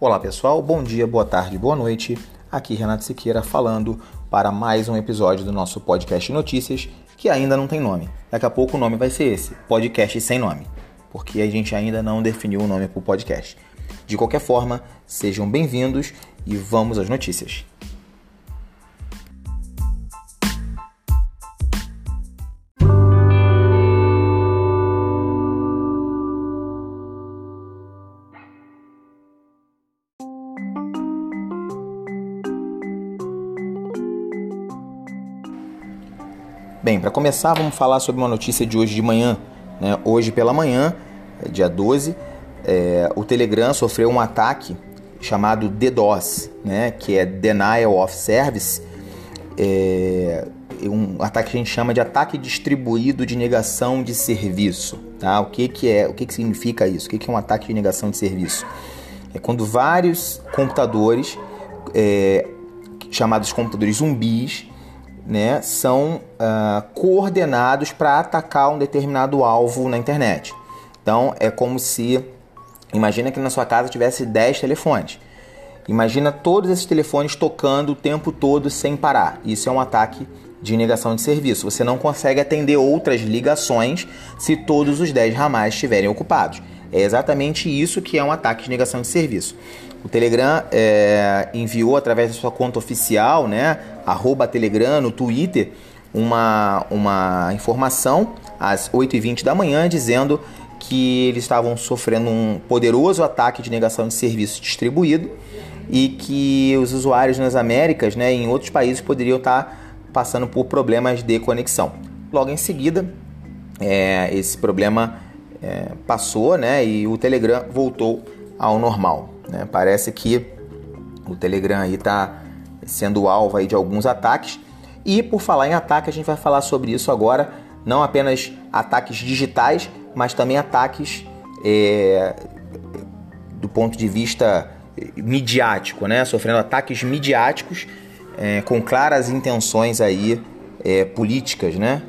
Olá pessoal, bom dia, boa tarde, boa noite. Aqui Renato Siqueira falando para mais um episódio do nosso podcast Notícias, que ainda não tem nome. Daqui a pouco o nome vai ser esse, podcast sem nome, porque a gente ainda não definiu o nome para o podcast. De qualquer forma, sejam bem-vindos e vamos às notícias. Para começar, vamos falar sobre uma notícia de hoje de manhã. Né? Hoje pela manhã, dia 12, é, o Telegram sofreu um ataque chamado DDoS, né? que é Denial of Service. É um ataque que a gente chama de ataque distribuído de negação de serviço. Tá? O que, que é? O que, que significa isso? O que, que é um ataque de negação de serviço? É quando vários computadores, é, chamados computadores zumbis, né, são uh, coordenados para atacar um determinado alvo na internet. Então é como se, imagina que na sua casa tivesse 10 telefones. Imagina todos esses telefones tocando o tempo todo sem parar. Isso é um ataque de negação de serviço. Você não consegue atender outras ligações se todos os 10 ramais estiverem ocupados. É exatamente isso que é um ataque de negação de serviço. O Telegram é, enviou através da sua conta oficial, né, arroba Telegram no Twitter, uma, uma informação às 8h20 da manhã dizendo que eles estavam sofrendo um poderoso ataque de negação de serviço distribuído e que os usuários nas Américas né, em outros países poderiam estar passando por problemas de conexão. Logo em seguida, é, esse problema é, passou né, e o Telegram voltou ao normal. Né? Parece que o Telegram está sendo alvo aí de alguns ataques. E por falar em ataque, a gente vai falar sobre isso agora. Não apenas ataques digitais, mas também ataques é, do ponto de vista midiático, né? Sofrendo ataques midiáticos é, com claras intenções aí é, políticas, né?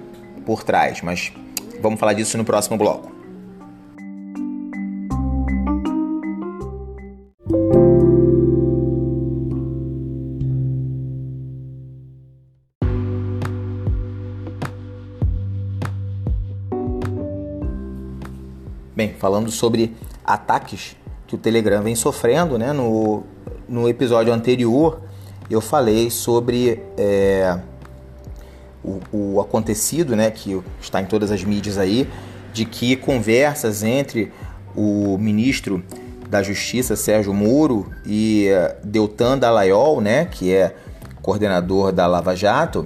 Por trás. Mas vamos falar disso no próximo bloco. Bem, falando sobre ataques que o Telegram vem sofrendo, né? No, no episódio anterior eu falei sobre é, o, o, acontecido, né? Que está em todas as mídias aí, de que conversas entre o ministro da Justiça, Sérgio Moro, e é, Deltan Dallagnol, né? Que é coordenador da Lava Jato,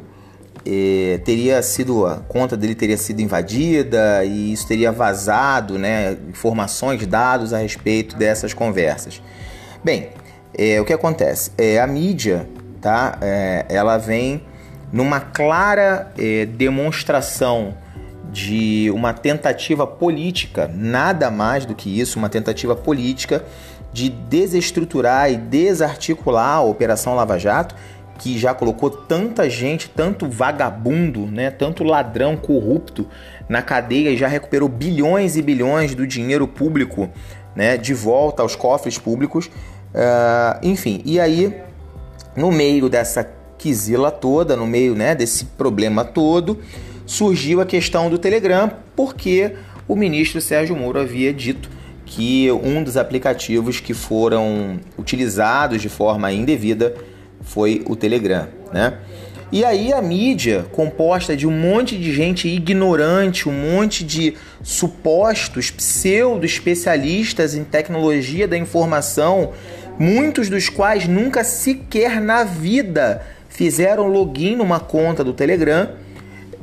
eh, teria sido a conta dele teria sido invadida e isso teria vazado, né, informações, dados a respeito dessas conversas. Bem, eh, o que acontece? É, a mídia, tá? É, ela vem numa clara demonstração de uma tentativa política, nada mais do que isso, uma tentativa política de desestruturar e desarticular a Operação Lava Jato que já colocou tanta gente, tanto vagabundo, né, tanto ladrão corrupto na cadeia e já recuperou bilhões e bilhões do dinheiro público né, de volta aos cofres públicos. Uh, enfim, e aí, no meio dessa quizila toda, no meio né, desse problema todo, surgiu a questão do Telegram, porque o ministro Sérgio Moro havia dito que um dos aplicativos que foram utilizados de forma indevida foi o Telegram, né? E aí a mídia, composta de um monte de gente ignorante, um monte de supostos pseudo-especialistas em tecnologia da informação, muitos dos quais nunca sequer na vida fizeram login numa conta do Telegram,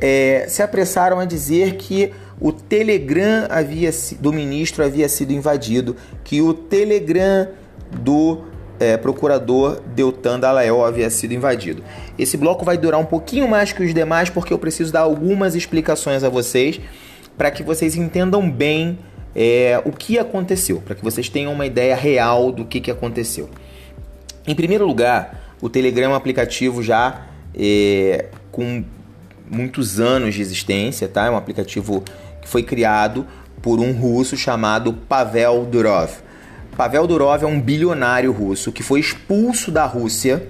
é, se apressaram a dizer que o Telegram havia, do ministro havia sido invadido, que o Telegram do é, procurador Deltan Dallagnol havia sido invadido. Esse bloco vai durar um pouquinho mais que os demais porque eu preciso dar algumas explicações a vocês para que vocês entendam bem é, o que aconteceu, para que vocês tenham uma ideia real do que, que aconteceu. Em primeiro lugar, o Telegram é um aplicativo já é, com muitos anos de existência, tá? É um aplicativo que foi criado por um russo chamado Pavel Durov. Pavel Durov é um bilionário russo que foi expulso da Rússia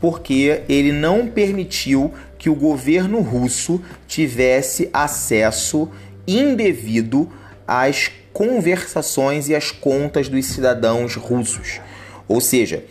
porque ele não permitiu que o governo russo tivesse acesso indevido às conversações e às contas dos cidadãos russos. Ou seja,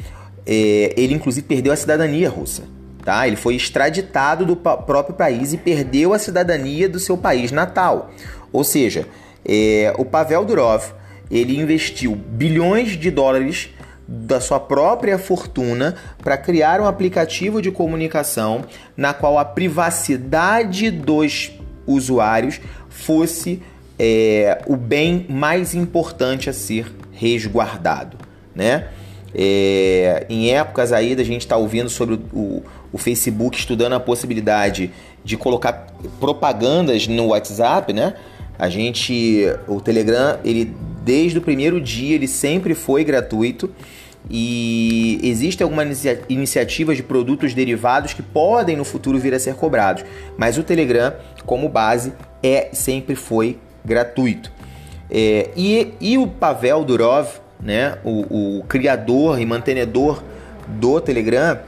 é, ele inclusive perdeu a cidadania russa. Tá? Ele foi extraditado do próprio país e perdeu a cidadania do seu país natal. Ou seja, é, o Pavel Durov ele investiu bilhões de dólares da sua própria fortuna para criar um aplicativo de comunicação na qual a privacidade dos usuários fosse é, o bem mais importante a ser resguardado, né? É, em épocas aí da gente estar tá ouvindo sobre o, o, o, Facebook estudando a possibilidade de colocar propagandas no WhatsApp, né? A gente, o Telegram, ele desde o primeiro dia ele sempre foi gratuito e existe alguma inicia de produtos derivados que podem no futuro vir a ser cobrados, mas o Telegram, como base, é sempre foi gratuito. É, e, e o Pavel Durov, né, o, o criador e mantenedor do Telegram,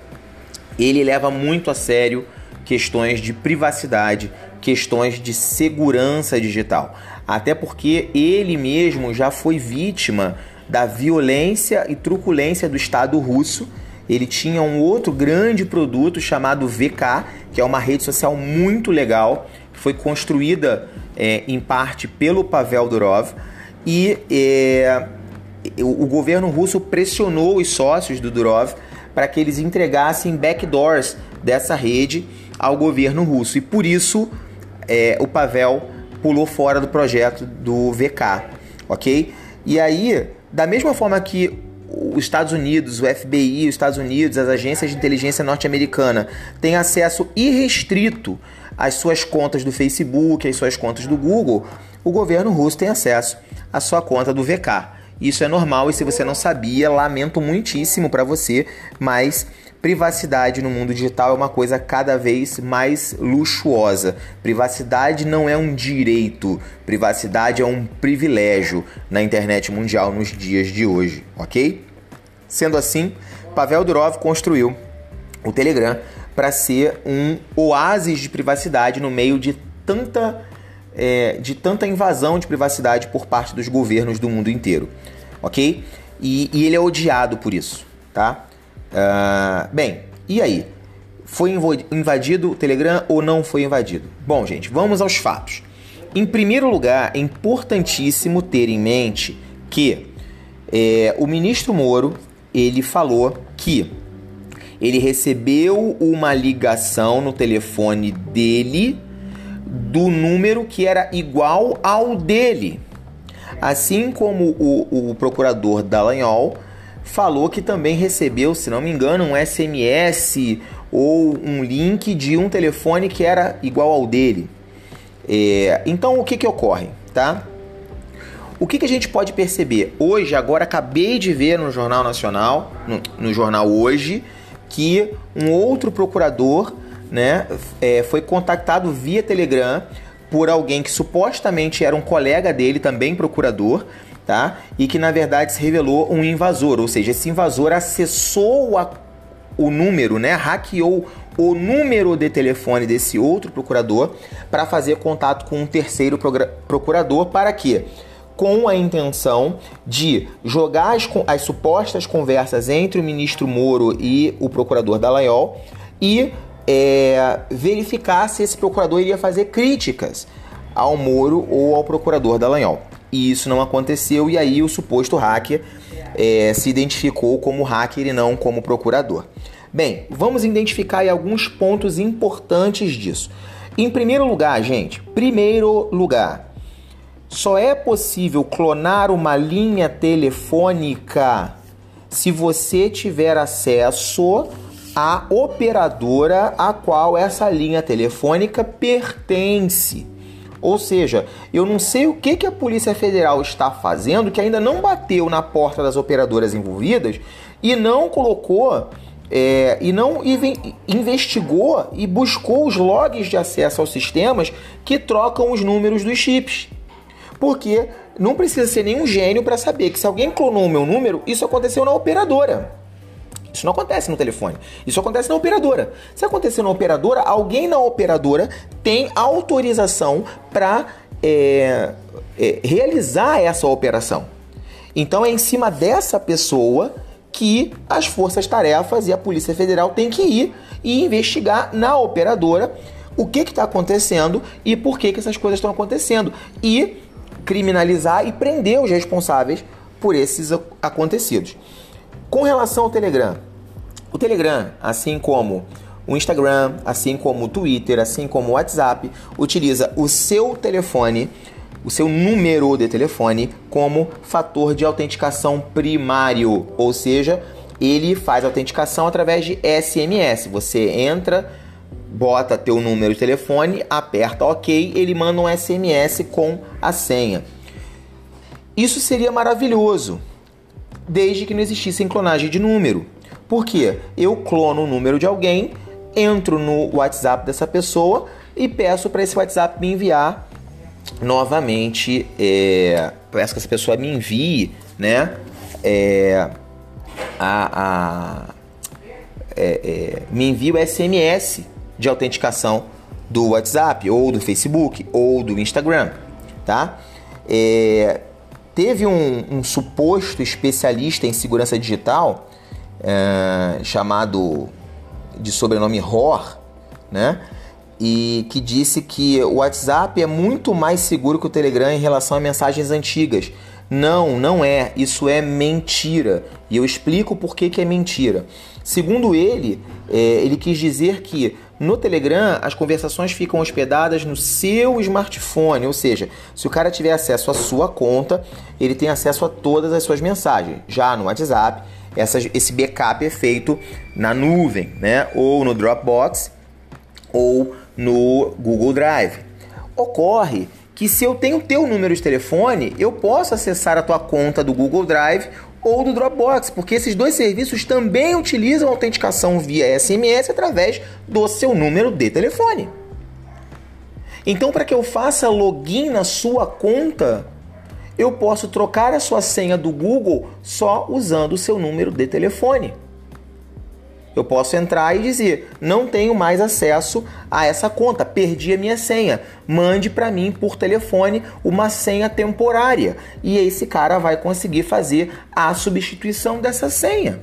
ele leva muito a sério questões de privacidade, questões de segurança digital. Até porque ele mesmo já foi vítima da violência e truculência do Estado russo. Ele tinha um outro grande produto chamado VK, que é uma rede social muito legal, que foi construída é, em parte pelo Pavel Durov. E é, o, governo russo pressionou os sócios do Durov para que eles entregassem backdoors dessa rede ao governo russo. E por isso é, o Pavel pulou fora do projeto do VK, ok? E aí da mesma forma que os Estados Unidos, o FBI, os Estados Unidos, as agências de inteligência norte-americana têm acesso irrestrito às suas contas do Facebook, às suas contas do Google, o governo russo tem acesso à sua conta do VK. Isso é normal e se você não sabia, lamento muitíssimo para você, mas Privacidade no mundo digital é uma coisa cada vez mais luxuosa. Privacidade não é um direito, privacidade é um privilégio na internet mundial nos dias de hoje, ok? Sendo assim, Pavel Durov construiu o Telegram para ser um oásis de privacidade no meio de tanta, é, de tanta invasão de privacidade por parte dos governos do mundo inteiro, ok? E, e ele é odiado por isso, tá? Uh, bem, e aí? Foi invadido o Telegram ou não foi invadido? Bom, gente, vamos aos fatos. Em primeiro lugar, é importantíssimo ter em mente que é, o ministro Moro ele falou que ele recebeu uma ligação no telefone dele do número que era igual ao dele. Assim como o, o procurador Dallagnol falou que também recebeu, se não me engano, um SMS ou um link de um telefone que era igual ao dele. É, então o que, que ocorre, tá? O que, que a gente pode perceber? Hoje, agora acabei de ver no Jornal Nacional, no, no jornal Hoje, que um outro procurador né, é, foi contactado via Telegram por alguém que supostamente era um colega dele, também procurador, tá? E que na verdade se revelou um invasor, ou seja, esse invasor acessou a, o número, né? Hackeou o número de telefone desse outro procurador para fazer contato com um terceiro procurador para quê? Com a intenção de jogar as, as supostas conversas entre o ministro Moro e o procurador Dallagnol e é, verificar se esse procurador iria fazer críticas ao Moro ou ao procurador Dallagnol e isso não aconteceu, e aí o suposto hacker é, se identificou como hacker e não como procurador. Bem, vamos identificar alguns pontos importantes disso. Em primeiro lugar, gente, primeiro lugar, só é possível clonar uma linha telefônica se você tiver acesso à operadora a qual essa linha telefônica pertence. Ou seja, eu não sei o que, que a Polícia Federal está fazendo que ainda não bateu na porta das operadoras envolvidas e não colocou é, e não investigou e buscou os logs de acesso aos sistemas que trocam os números dos chips. Porque não precisa ser nenhum gênio para saber que se alguém clonou o meu número, isso aconteceu na operadora. Isso não acontece no telefone. Isso acontece na operadora. Se acontecer na operadora, alguém na operadora tem autorização para é, é, realizar essa operação. Então é em cima dessa pessoa que as forças-tarefas e a Polícia Federal têm que ir e investigar na operadora o que está acontecendo e por que, que essas coisas estão acontecendo. E criminalizar e prender os responsáveis por esses acontecidos. Com relação ao Telegram, o Telegram, assim como o Instagram, assim como o Twitter, assim como o WhatsApp, utiliza o seu telefone, o seu número de telefone, como fator de autenticação primário, ou seja, ele faz autenticação através de SMS. Você entra, bota teu número de telefone, aperta OK, ele manda um SMS com a senha. Isso seria maravilhoso, desde que não existisse clonagem de número. Por quê? Eu clono o número de alguém, entro no WhatsApp dessa pessoa e peço para esse WhatsApp me enviar novamente, é, peço que essa pessoa me envie, né, é, a, a é, é me envie o SMS de autenticação do WhatsApp ou do Facebook ou do Instagram, tá? É, Teve um, um suposto especialista em segurança digital é, chamado de sobrenome Hor, né? E que disse que o WhatsApp é muito mais seguro que o Telegram em relação a mensagens antigas. Não, não é. Isso é mentira. E eu explico por que, que é mentira. Segundo ele, é, ele quis dizer que no Telegram, as conversações ficam hospedadas no seu smartphone, ou seja, se o cara tiver acesso à sua conta, ele tem acesso a todas as suas mensagens. Já no WhatsApp, essa, esse backup é feito na nuvem, né? Ou no Dropbox, ou no Google Drive. Ocorre que se eu tenho teu número de telefone, eu posso acessar a tua conta do Google Drive ou do Dropbox, porque esses dois serviços também utilizam autenticação via SMS através do seu número de telefone. Então, para que eu faça login na sua conta, eu posso trocar a sua senha do Google só usando o seu número de telefone. Eu posso entrar e dizer: não tenho mais acesso a essa conta, perdi a minha senha. Mande para mim por telefone uma senha temporária e esse cara vai conseguir fazer a substituição dessa senha.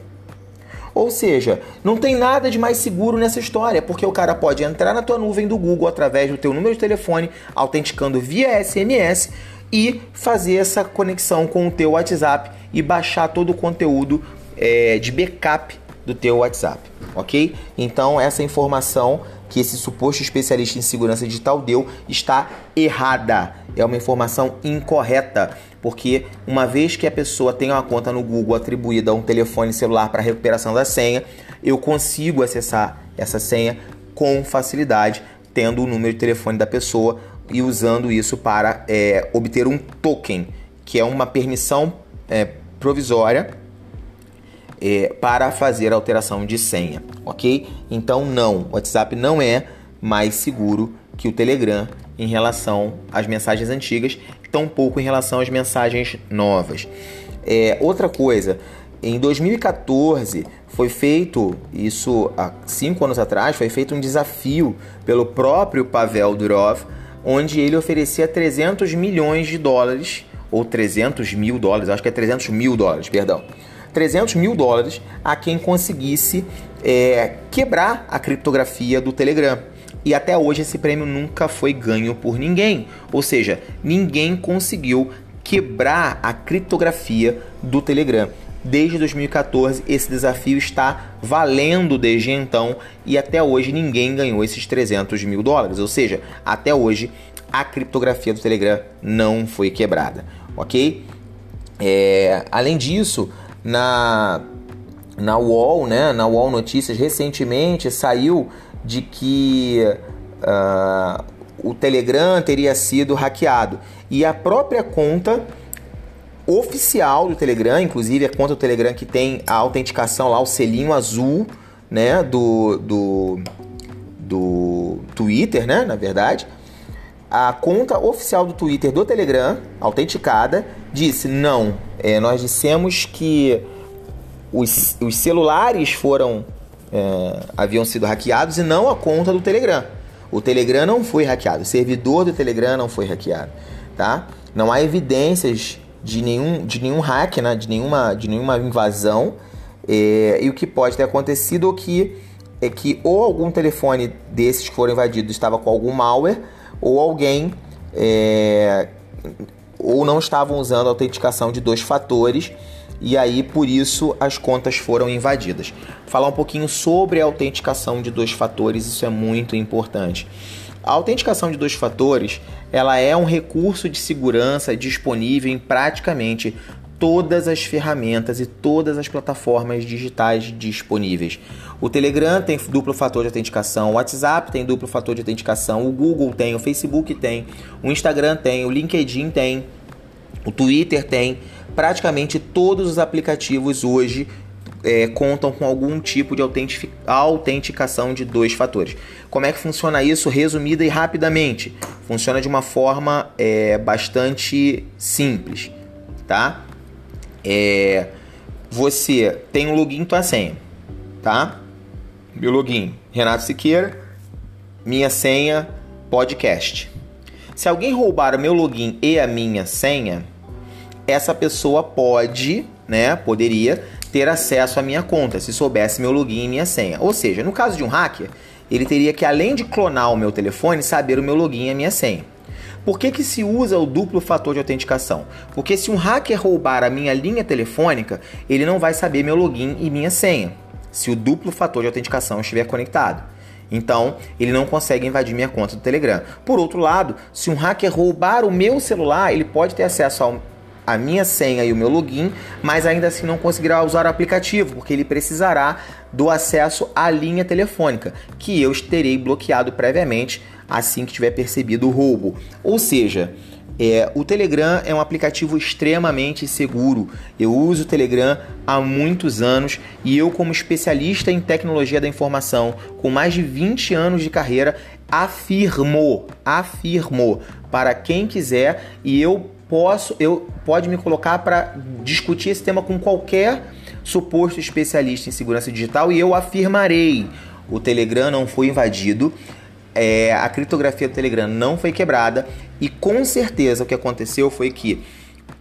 Ou seja, não tem nada de mais seguro nessa história, porque o cara pode entrar na tua nuvem do Google através do teu número de telefone, autenticando via SMS e fazer essa conexão com o teu WhatsApp e baixar todo o conteúdo é, de backup do teu WhatsApp, ok? Então essa informação que esse suposto especialista em segurança digital deu está errada. É uma informação incorreta, porque uma vez que a pessoa tem uma conta no Google atribuída a um telefone celular para recuperação da senha, eu consigo acessar essa senha com facilidade, tendo o número de telefone da pessoa e usando isso para é, obter um token, que é uma permissão é, provisória é, para fazer alteração de senha, ok? Então não, o WhatsApp não é mais seguro que o Telegram em relação às mensagens antigas, tampouco em relação às mensagens novas. É, outra coisa, em 2014 foi feito, isso há cinco anos atrás, foi feito um desafio pelo próprio Pavel Durov, onde ele oferecia 300 milhões de dólares, ou 300 mil dólares, acho que é 300 mil dólares, perdão, 300 mil dólares a quem conseguisse é, quebrar a criptografia do Telegram. E até hoje esse prêmio nunca foi ganho por ninguém. Ou seja, ninguém conseguiu quebrar a criptografia do Telegram. Desde 2014, esse desafio está valendo desde então e até hoje ninguém ganhou esses 300 mil dólares. Ou seja, até hoje a criptografia do Telegram não foi quebrada, ok? É, além disso, na, na UOL, né, na UOL Notícias, recentemente saiu de que uh, o Telegram teria sido hackeado. E a própria conta oficial do Telegram, inclusive a conta do Telegram que tem a autenticação lá, o selinho azul, né, do, do, do Twitter, né, na verdade, a conta oficial do Twitter do Telegram, autenticada, disse: não, é, nós dissemos que os, os celulares foram. É, haviam sido hackeados e não a conta do Telegram. O Telegram não foi hackeado, o servidor do Telegram não foi hackeado, tá? Não há evidências de nenhum, de nenhum hack, né? de, nenhuma, de nenhuma invasão. É, e o que pode ter acontecido é que, é que ou algum telefone desses que foram invadidos estava com algum malware ou alguém é, ou não estavam usando a autenticação de dois fatores e aí por isso as contas foram invadidas. Falar um pouquinho sobre a autenticação de dois fatores, isso é muito importante. A autenticação de dois fatores, ela é um recurso de segurança disponível em praticamente todas as ferramentas e todas as plataformas digitais disponíveis. O Telegram tem duplo fator de autenticação, o WhatsApp tem duplo fator de autenticação, o Google tem, o Facebook tem, o Instagram tem, o LinkedIn tem, o Twitter tem. Praticamente todos os aplicativos hoje é, contam com algum tipo de autenticação de dois fatores. Como é que funciona isso? Resumida e rapidamente. Funciona de uma forma é, bastante simples, tá? É, você tem um login tua senha, tá? Meu login, Renato Siqueira, minha senha, podcast. Se alguém roubar o meu login e a minha senha, essa pessoa pode, né, poderia ter acesso à minha conta se soubesse meu login e minha senha. Ou seja, no caso de um hacker, ele teria que além de clonar o meu telefone, saber o meu login e a minha senha. Por que, que se usa o duplo fator de autenticação? Porque se um hacker roubar a minha linha telefônica, ele não vai saber meu login e minha senha, se o duplo fator de autenticação estiver conectado. Então, ele não consegue invadir minha conta do Telegram. Por outro lado, se um hacker roubar o meu celular, ele pode ter acesso ao a minha senha e o meu login, mas ainda assim não conseguirá usar o aplicativo, porque ele precisará do acesso à linha telefônica, que eu terei bloqueado previamente assim que tiver percebido o roubo. Ou seja, é, o Telegram é um aplicativo extremamente seguro. Eu uso o Telegram há muitos anos e eu, como especialista em tecnologia da informação, com mais de 20 anos de carreira, afirmo, afirmo para quem quiser e eu posso, eu pode me colocar para discutir esse tema com qualquer suposto especialista em segurança digital e eu afirmarei: o Telegram não foi invadido é, a criptografia do Telegram não foi quebrada e com certeza o que aconteceu foi que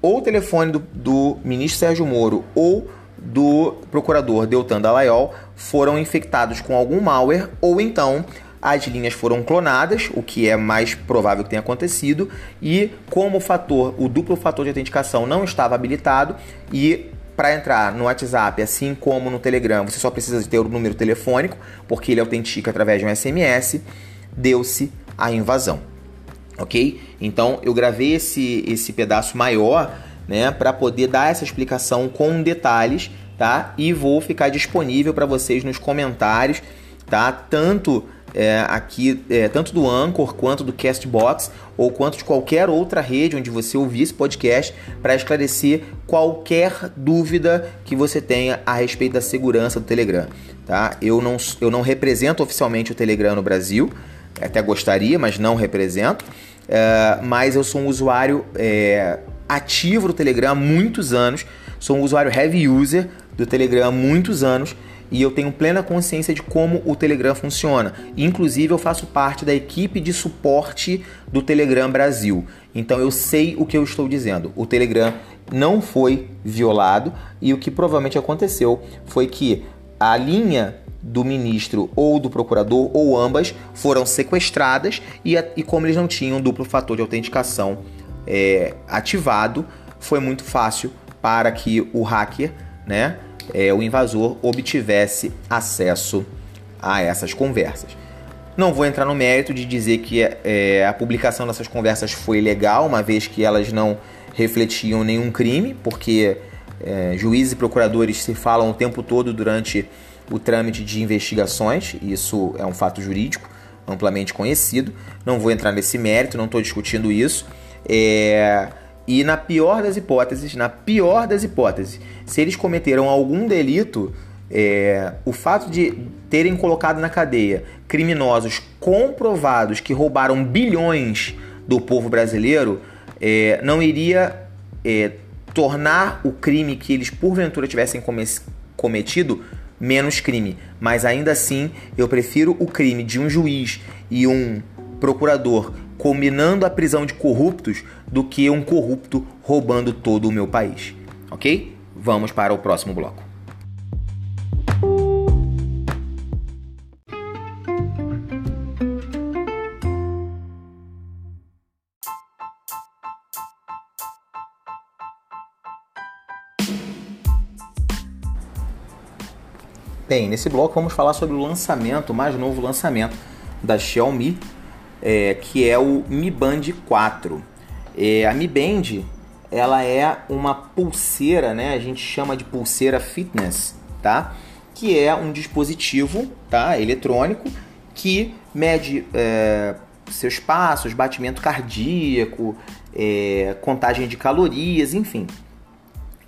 ou o telefone do, do ministro Sérgio Moro ou do procurador Deltan Dallagnol foram infectados com algum malware ou então as linhas foram clonadas, o que é mais provável que tenha acontecido, e como o fator, o duplo fator de autenticação não estava habilitado e para entrar no WhatsApp, assim como no Telegram, você só precisa ter o número telefônico, porque ele autentica através de um SMS deu-se a invasão. Ok? Então eu gravei esse, esse pedaço maior né, para poder dar essa explicação com detalhes, tá? E vou ficar disponível para vocês nos comentários, tá? Tanto é, aqui, é, tanto do Anchor quanto do Castbox ou quanto de qualquer outra rede onde você ouvir esse podcast para esclarecer qualquer dúvida que você tenha a respeito da segurança do Telegram, tá? Eu não, eu não represento oficialmente o Telegram no Brasil, até gostaria, mas não represento. É, mas eu sou um usuário é, ativo do Telegram há muitos anos, sou um usuário heavy user do Telegram há muitos anos e eu tenho plena consciência de como o Telegram funciona. Inclusive, eu faço parte da equipe de suporte do Telegram Brasil. Então, eu sei o que eu estou dizendo. O Telegram não foi violado e o que provavelmente aconteceu foi que a linha do ministro ou do procurador, ou ambas, foram sequestradas e, e como eles não tinham duplo fator de autenticação é, ativado, foi muito fácil para que o hacker, né, é, o invasor, obtivesse acesso a essas conversas. Não vou entrar no mérito de dizer que é, a publicação dessas conversas foi legal, uma vez que elas não refletiam nenhum crime, porque é, juízes e procuradores se falam o tempo todo durante o trâmite de investigações, isso é um fato jurídico amplamente conhecido. Não vou entrar nesse mérito, não estou discutindo isso. É... E na pior das hipóteses, na pior das hipóteses, se eles cometeram algum delito, é... o fato de terem colocado na cadeia criminosos comprovados que roubaram bilhões do povo brasileiro é, não iria é, tornar o crime que eles porventura tivessem cometido menos crime, mas ainda assim eu prefiro o crime de um juiz e um procurador combinando a prisão de corruptos do que um corrupto roubando todo o meu país. Ok? Vamos para o próximo bloco. Bem, nesse bloco vamos falar sobre o lançamento, o mais novo lançamento da Xiaomi, é, que é o Mi Band 4. É, a Mi Band ela é uma pulseira, né? A gente chama de pulseira fitness, tá? Que é um dispositivo, tá? Eletrônico que mede é, seus passos, batimento cardíaco, é, contagem de calorias, enfim.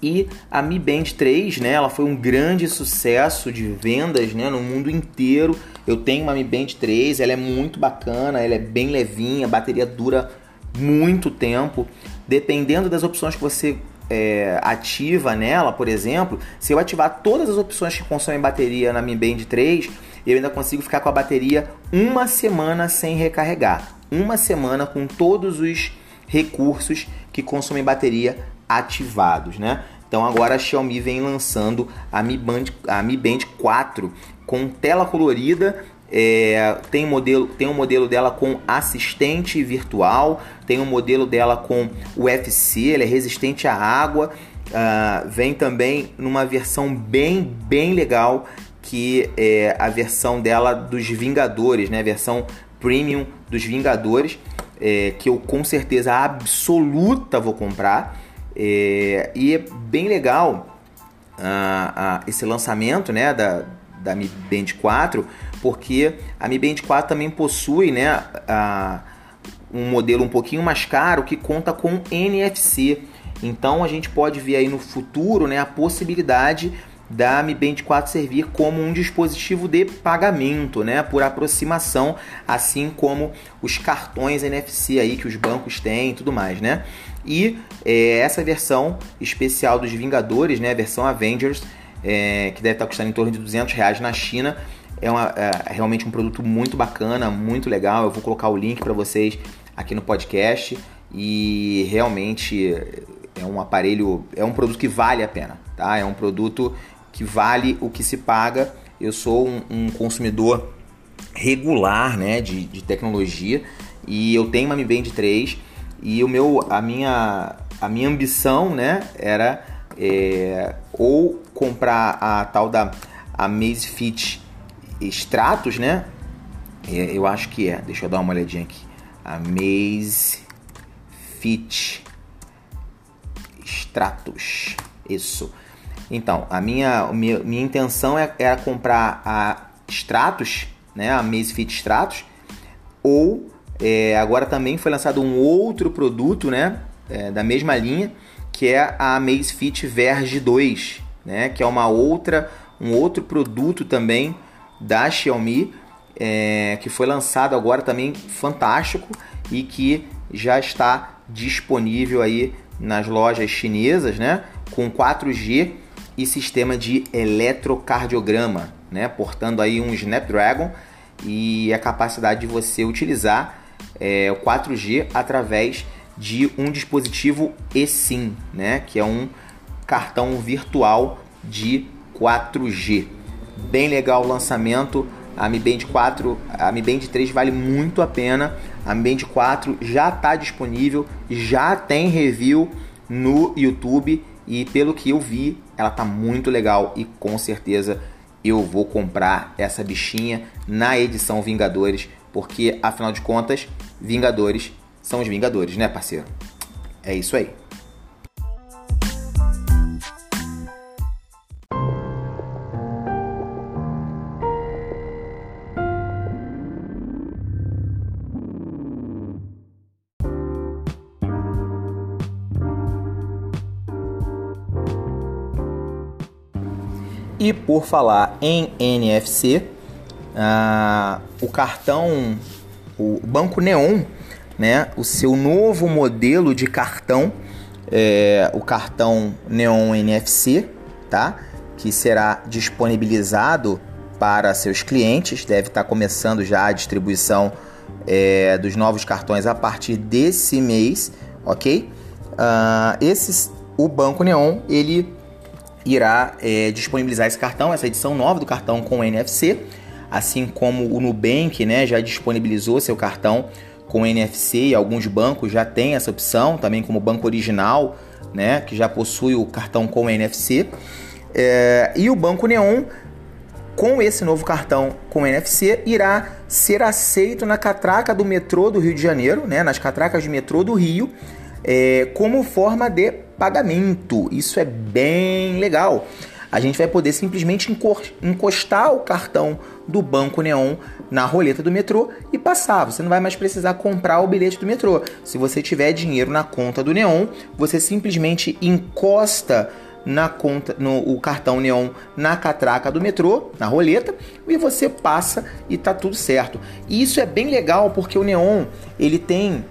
E a Mi Band 3, né, ela foi um grande sucesso de vendas né, no mundo inteiro. Eu tenho uma Mi Band 3, ela é muito bacana, ela é bem levinha, a bateria dura muito tempo. Dependendo das opções que você é, ativa nela, por exemplo, se eu ativar todas as opções que consomem bateria na Mi Band 3, eu ainda consigo ficar com a bateria uma semana sem recarregar. Uma semana com todos os recursos que consomem bateria ativados, né? Então agora a Xiaomi vem lançando a Mi Band, a Mi Band 4 com tela colorida. É, tem, modelo, tem um modelo dela com assistente virtual, tem um modelo dela com UFC, ele é resistente à água. Uh, vem também numa versão bem, bem legal que é a versão dela dos Vingadores, né? A versão premium dos Vingadores, é, que eu com certeza absoluta vou comprar. É, e é bem legal uh, uh, esse lançamento né, da, da Mi Band 4, porque a Mi Band 4 também possui né, uh, um modelo um pouquinho mais caro que conta com NFC. Então a gente pode ver aí no futuro né, a possibilidade da Mi Band 4 servir como um dispositivo de pagamento, né, por aproximação, assim como os cartões NFC aí que os bancos têm e tudo mais, né? E é, essa versão especial dos Vingadores, né, a versão Avengers, é, que deve estar custando em torno de 200 reais na China, é, uma, é realmente um produto muito bacana, muito legal. Eu vou colocar o link para vocês aqui no podcast e realmente é um aparelho, é um produto que vale a pena, tá? É um produto que vale o que se paga. Eu sou um, um consumidor regular, né, de, de tecnologia e eu tenho uma Mi Band 3 e o meu, a minha, a minha ambição, né, era é, ou comprar a tal da Amazfit Stratos, né? É, eu acho que é. Deixa eu dar uma olhadinha aqui. Amazfit Stratos. Isso. Então, a minha, minha, minha intenção é, era comprar a Stratos, né? A Amazfit Stratos, ou é, agora também foi lançado um outro produto, né, é, da mesma linha, que é a Amazfit Verge 2, né, que é uma outra, um outro produto também da Xiaomi, é, que foi lançado agora também fantástico e que já está disponível aí nas lojas chinesas, né, com 4G e sistema de eletrocardiograma, né, portando aí um Snapdragon e a capacidade de você utilizar é, o 4G através de um dispositivo eSIM, né, que é um cartão virtual de 4G. Bem legal o lançamento. A Mi Band 4, a Mi Band 3 vale muito a pena. A Mi Band 4 já está disponível, já tem review no YouTube e pelo que eu vi, ela tá muito legal e com certeza eu vou comprar essa bichinha na edição Vingadores porque, afinal de contas, Vingadores são os Vingadores, né, parceiro? É isso aí. E por falar em NFC, ah, o cartão, o Banco Neon né, o seu novo modelo de cartão, é, o cartão Neon NFC, tá? Que será disponibilizado para seus clientes. Deve estar começando já a distribuição é, dos novos cartões a partir desse mês, ok? Uh, esses, o Banco Neon ele irá é, disponibilizar esse cartão, essa edição nova do cartão com NFC, assim como o Nubank, né, já disponibilizou seu cartão com NFC e alguns bancos já têm essa opção, também como o banco original, né, que já possui o cartão com NFC. É, e o Banco Neon, com esse novo cartão com NFC, irá ser aceito na catraca do metrô do Rio de Janeiro, né, nas catracas de metrô do Rio, é, como forma de pagamento. Isso é bem legal. A gente vai poder simplesmente encostar o cartão do Banco Neon na roleta do metrô e passar. Você não vai mais precisar comprar o bilhete do metrô. Se você tiver dinheiro na conta do Neon, você simplesmente encosta na conta no o cartão Neon na catraca do metrô, na roleta, e você passa e tá tudo certo. E isso é bem legal porque o Neon, ele tem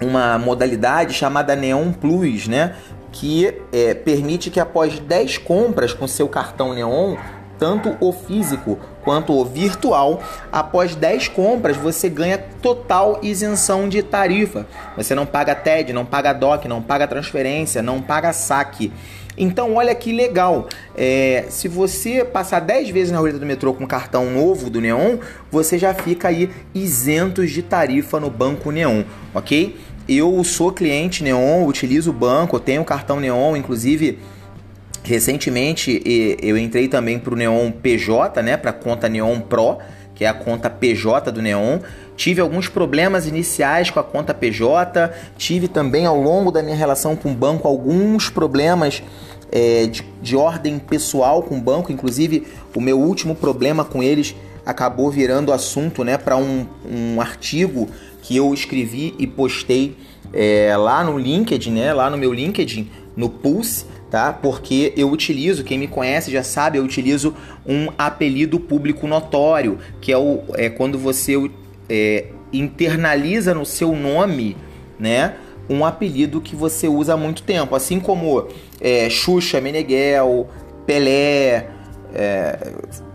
uma modalidade chamada Neon Plus, né? Que é, permite que após 10 compras com seu cartão Neon, tanto o físico quanto o virtual, após 10 compras você ganha total isenção de tarifa. Você não paga TED, não paga DOC, não paga transferência, não paga saque. Então, olha que legal. É, se você passar 10 vezes na roleta do metrô com cartão novo do Neon, você já fica aí isentos de tarifa no Banco Neon, ok? Eu sou cliente Neon, utilizo o banco, tenho cartão Neon, inclusive recentemente eu entrei também para o Neon PJ, né, para a conta Neon Pro, que é a conta PJ do Neon. Tive alguns problemas iniciais com a conta PJ, tive também ao longo da minha relação com o banco alguns problemas é, de, de ordem pessoal com o banco, inclusive o meu último problema com eles acabou virando assunto né, para um, um artigo que eu escrevi e postei é, lá no LinkedIn, né? Lá no meu LinkedIn, no Pulse, tá? Porque eu utilizo, quem me conhece já sabe, eu utilizo um apelido público notório, que é, o, é quando você é, internaliza no seu nome, né? Um apelido que você usa há muito tempo, assim como é, Xuxa, Meneghel, Pelé, é,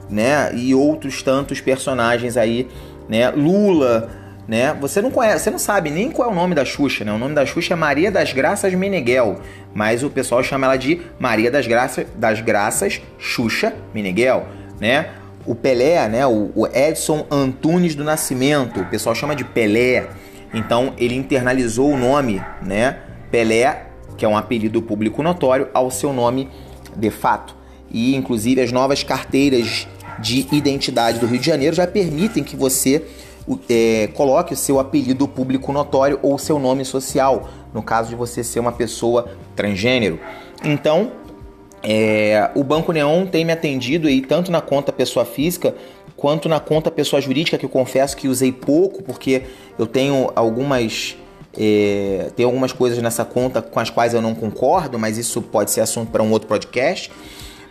né? E outros tantos personagens aí, né? Lula né? Você não conhece, você não sabe nem qual é o nome da Xuxa, né? O nome da Xuxa é Maria das Graças Meneghel, mas o pessoal chama ela de Maria das Graças, das Graças Xuxa Meneghel, né? O Pelé, né? O Edson Antunes do Nascimento, o pessoal chama de Pelé. Então ele internalizou o nome, né? Pelé, que é um apelido público notório, ao seu nome de fato. E inclusive as novas carteiras de identidade do Rio de Janeiro já permitem que você é, coloque o seu apelido público notório ou seu nome social, no caso de você ser uma pessoa transgênero. Então, é, o Banco Neon tem me atendido aí tanto na conta pessoa física quanto na conta pessoa jurídica, que eu confesso que usei pouco, porque eu tenho algumas. É, tem algumas coisas nessa conta com as quais eu não concordo, mas isso pode ser assunto para um outro podcast.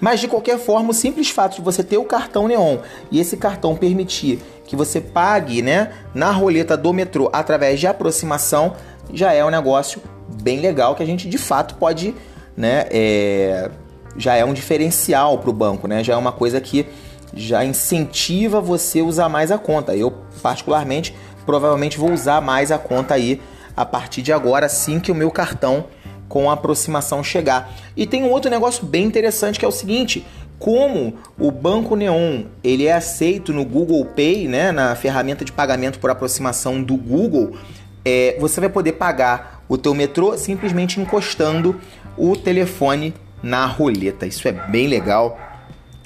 Mas de qualquer forma, o simples fato de você ter o cartão Neon e esse cartão permitir que você pague né, na roleta do metrô através de aproximação já é um negócio bem legal que a gente de fato pode, né, é, já é um diferencial para o banco, né? Já é uma coisa que já incentiva você a usar mais a conta. Eu particularmente provavelmente vou usar mais a conta aí a partir de agora, assim que o meu cartão com a aproximação chegar. E tem um outro negócio bem interessante que é o seguinte: como o Banco Neon ele é aceito no Google Pay, né, na ferramenta de pagamento por aproximação do Google, é, você vai poder pagar o teu metrô simplesmente encostando o telefone na roleta. Isso é bem legal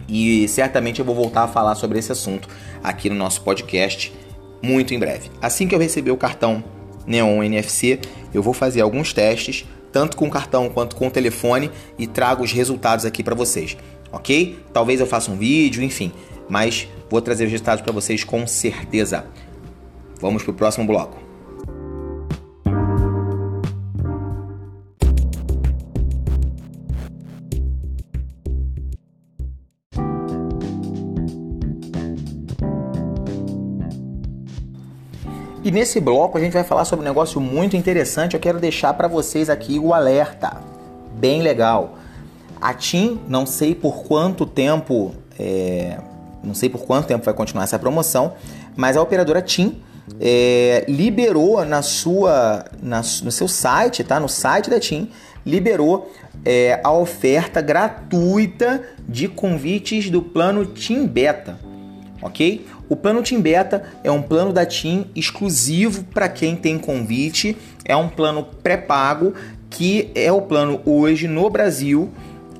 e certamente eu vou voltar a falar sobre esse assunto aqui no nosso podcast muito em breve. Assim que eu receber o cartão Neon NFC, eu vou fazer alguns testes tanto com cartão quanto com telefone e trago os resultados aqui para vocês, ok? Talvez eu faça um vídeo, enfim, mas vou trazer os resultados para vocês com certeza. Vamos para o próximo bloco. E nesse bloco a gente vai falar sobre um negócio muito interessante. Eu quero deixar para vocês aqui o alerta, bem legal. A TIM, não sei por quanto tempo, é, não sei por quanto tempo vai continuar essa promoção, mas a operadora TIM é, liberou na sua, na, no seu site, tá? No site da TIM, liberou é, a oferta gratuita de convites do plano TIM Beta, ok? O plano TIM Beta é um plano da TIM exclusivo para quem tem convite, é um plano pré-pago que é o plano hoje no Brasil,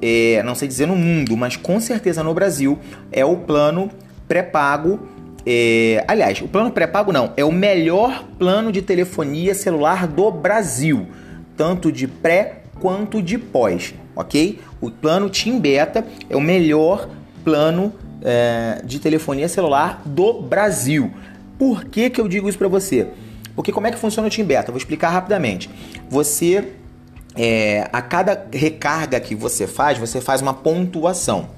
é, não sei dizer no mundo, mas com certeza no Brasil é o plano pré-pago. É, aliás, o plano pré-pago não, é o melhor plano de telefonia celular do Brasil, tanto de pré quanto de pós, ok? O plano TIM Beta é o melhor plano é, de telefonia celular do Brasil. Por que, que eu digo isso para você? Porque como é que funciona o TIM Beta? vou explicar rapidamente. Você, é, a cada recarga que você faz, você faz uma pontuação.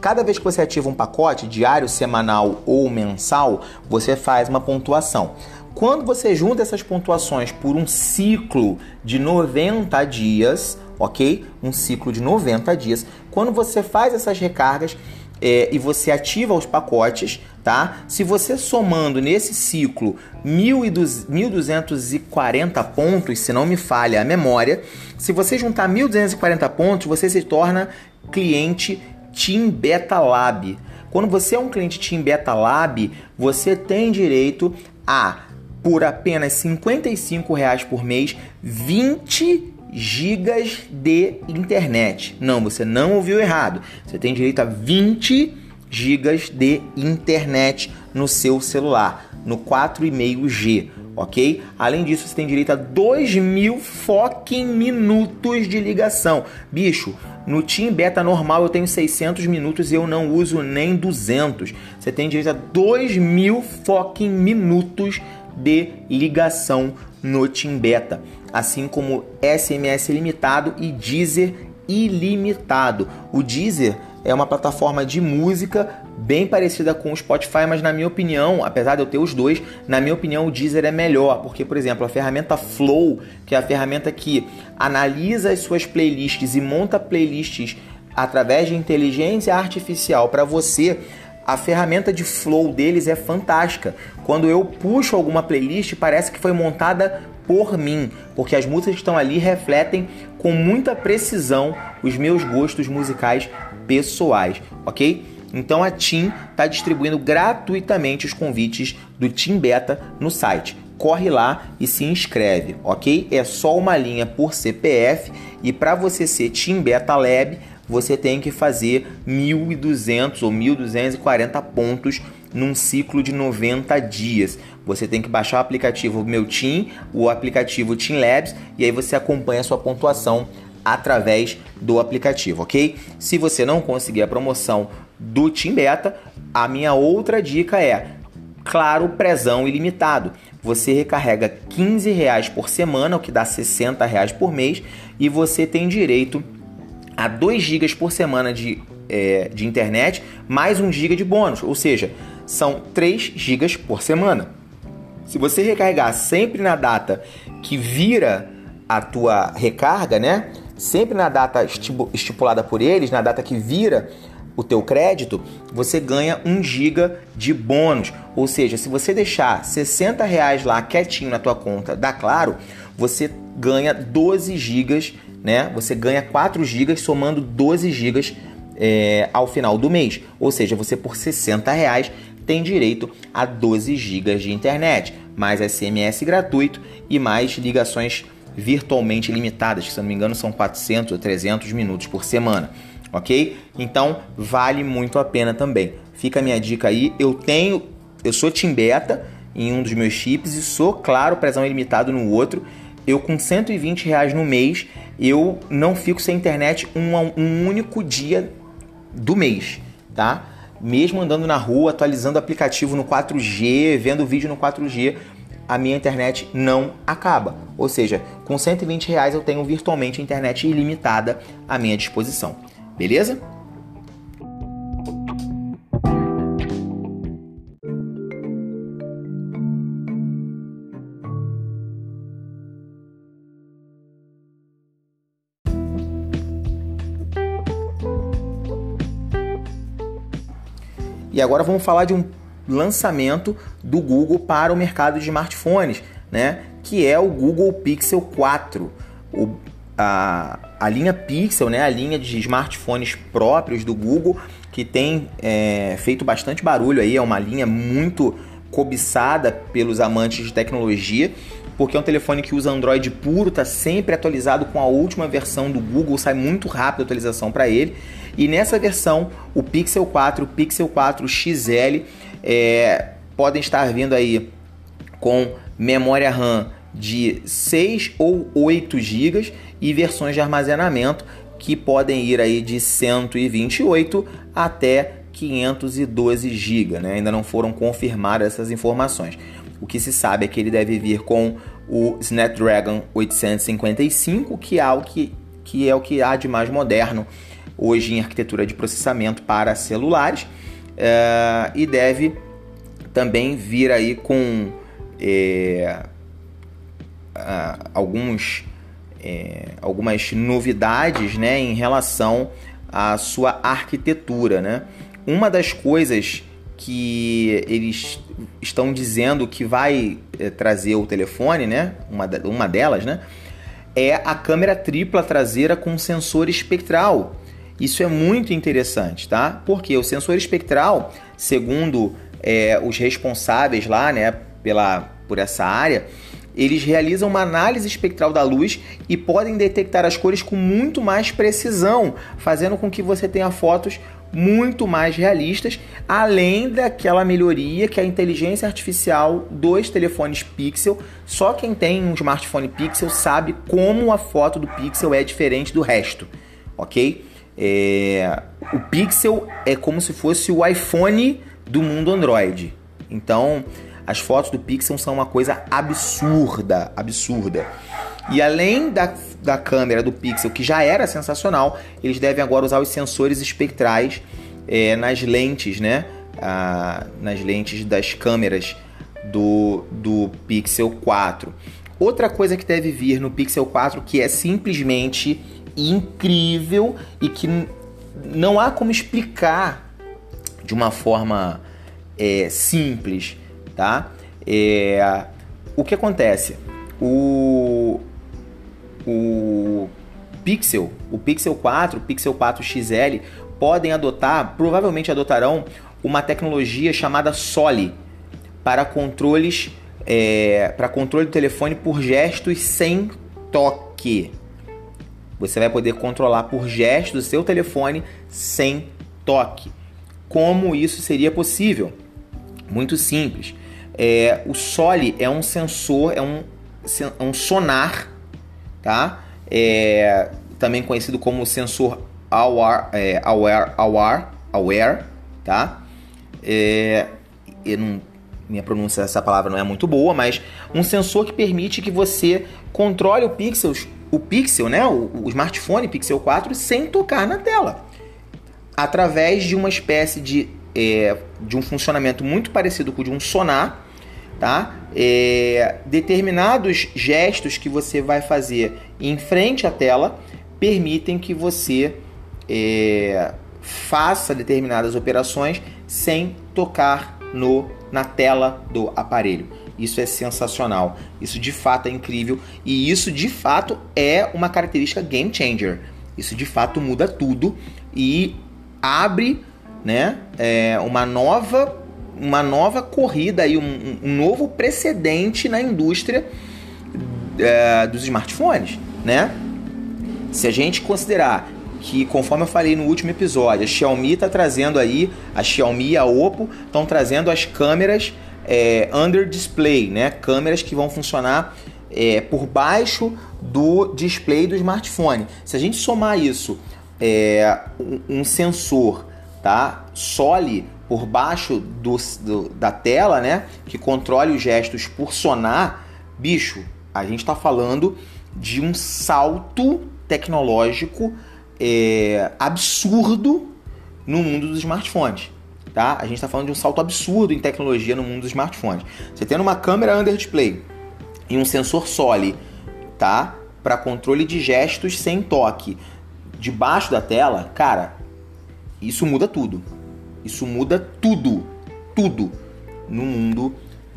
Cada vez que você ativa um pacote diário, semanal ou mensal, você faz uma pontuação. Quando você junta essas pontuações por um ciclo de 90 dias, ok? Um ciclo de 90 dias. Quando você faz essas recargas, é, e você ativa os pacotes, tá? Se você somando nesse ciclo 1.240 pontos, se não me falha a memória, se você juntar 1.240 pontos, você se torna cliente Team Beta Lab. Quando você é um cliente Team Beta Lab, você tem direito a, por apenas 55 reais por mês, 20 gigas de internet. Não, você não ouviu errado. Você tem direito a 20 gigas de internet no seu celular, no 4,5G, ok? Além disso, você tem direito a 2 mil fucking minutos de ligação. Bicho, no Team Beta normal eu tenho 600 minutos e eu não uso nem 200. Você tem direito a 2 mil fucking minutos de ligação no Team Beta assim como SMS limitado e Deezer ilimitado. O Deezer é uma plataforma de música bem parecida com o Spotify, mas na minha opinião, apesar de eu ter os dois, na minha opinião o Deezer é melhor, porque por exemplo, a ferramenta Flow, que é a ferramenta que analisa as suas playlists e monta playlists através de inteligência artificial para você, a ferramenta de flow deles é fantástica. Quando eu puxo alguma playlist, parece que foi montada por mim, porque as músicas que estão ali refletem com muita precisão os meus gostos musicais pessoais, ok? Então a TIM está distribuindo gratuitamente os convites do TIM Beta no site. Corre lá e se inscreve, ok? É só uma linha por CPF e para você ser TIM Beta Lab, você tem que fazer 1.200 ou 1.240 pontos num ciclo de 90 dias. Você tem que baixar o aplicativo Meu Team, o aplicativo Team Labs, e aí você acompanha a sua pontuação através do aplicativo, ok? Se você não conseguir a promoção do Team Beta, a minha outra dica é, claro, prezão ilimitado. Você recarrega 15 reais por semana, o que dá 60 reais por mês, e você tem direito a 2 GB por semana de, é, de internet, mais 1 GB de bônus, ou seja, são 3 GB por semana. Se você recarregar sempre na data que vira a tua recarga, né? Sempre na data estipulada por eles, na data que vira o teu crédito, você ganha 1 GB de bônus. Ou seja, se você deixar 60 reais lá quietinho na tua conta da Claro, você ganha 12 GB, né? Você ganha 4 GB somando 12 GB é, ao final do mês. Ou seja, você por 60 reais tem direito a 12 GB de internet, mais SMS gratuito e mais ligações virtualmente limitadas, que se não me engano são 400 ou 300 minutos por semana, ok? Então vale muito a pena também. Fica a minha dica aí. Eu tenho, eu sou Team Beta em um dos meus chips e sou, claro, presão ilimitado no outro. Eu com 120 reais no mês, eu não fico sem internet um, um único dia do mês, tá? Mesmo andando na rua, atualizando o aplicativo no 4G, vendo vídeo no 4G, a minha internet não acaba. Ou seja, com 120 reais eu tenho virtualmente internet ilimitada à minha disposição. Beleza? E agora vamos falar de um lançamento do Google para o mercado de smartphones, né? Que é o Google Pixel 4. O, a, a linha Pixel, né? A linha de smartphones próprios do Google que tem é, feito bastante barulho aí, é uma linha muito cobiçada pelos amantes de tecnologia, porque é um telefone que usa Android puro, está sempre atualizado com a última versão do Google, sai muito rápido a atualização para ele. E nessa versão, o Pixel 4, o Pixel 4 XL é, podem estar vindo aí com memória RAM de 6 ou 8 GB e versões de armazenamento que podem ir aí de 128 até 512 GB, né? Ainda não foram confirmadas essas informações. O que se sabe é que ele deve vir com o Snapdragon 855, que é o que, que, é o que há de mais moderno hoje em arquitetura de processamento para celulares, é, e deve também vir aí com é, alguns é, algumas novidades né, em relação à sua arquitetura. Né? Uma das coisas que eles estão dizendo que vai trazer o telefone, né? uma, uma delas, né? é a câmera tripla traseira com sensor espectral. Isso é muito interessante, tá? Porque o sensor espectral, segundo é, os responsáveis lá, né, pela, por essa área, eles realizam uma análise espectral da luz e podem detectar as cores com muito mais precisão, fazendo com que você tenha fotos muito mais realistas, além daquela melhoria que a inteligência artificial dos telefones Pixel, só quem tem um smartphone Pixel sabe como a foto do Pixel é diferente do resto, ok? É... o Pixel é como se fosse o iPhone do mundo Android. Então, as fotos do Pixel são uma coisa absurda, absurda. E além da, da câmera do Pixel, que já era sensacional, eles devem agora usar os sensores espectrais é, nas lentes, né? Ah, nas lentes das câmeras do, do Pixel 4. Outra coisa que deve vir no Pixel 4 que é simplesmente incrível e que não há como explicar de uma forma é, simples tá? É, o que acontece? O, o Pixel, o Pixel 4, o Pixel 4 XL podem adotar, provavelmente adotarão uma tecnologia chamada Soli para controles é, para controle do telefone por gestos sem toque. Você vai poder controlar por gestos o seu telefone sem toque. Como isso seria possível? Muito simples. É, o SOLE é um sensor, é um, é um sonar, tá? É, também conhecido como sensor aware, é, aware, tá? É, não, minha pronúncia dessa palavra não é muito boa, mas um sensor que permite que você controle o pixel, o pixel, né, o, o smartphone Pixel 4 sem tocar na tela, através de uma espécie de é, de um funcionamento muito parecido com o de um sonar, tá? É, determinados gestos que você vai fazer em frente à tela permitem que você é, faça determinadas operações sem tocar no na tela do aparelho. Isso é sensacional. Isso de fato é incrível e isso de fato é uma característica game changer. Isso de fato muda tudo e abre, né, é, uma nova uma nova corrida aí, um, um novo precedente na indústria é, dos smartphones, né? Se a gente considerar que, conforme eu falei no último episódio, a Xiaomi está trazendo aí, a Xiaomi e a Oppo estão trazendo as câmeras é, under display, né? Câmeras que vão funcionar é, por baixo do display do smartphone. Se a gente somar isso, é, um, um sensor, tá? Soli por baixo do, do, da tela, né? Que controle os gestos por sonar, bicho, a gente está falando de um salto tecnológico é, absurdo no mundo dos smartphones. Tá? A gente está falando de um salto absurdo em tecnologia no mundo dos smartphones. Você tendo uma câmera under display e um sensor Soli, tá? Para controle de gestos sem toque debaixo da tela, cara, isso muda tudo Isso muda tudo, tudo no mundo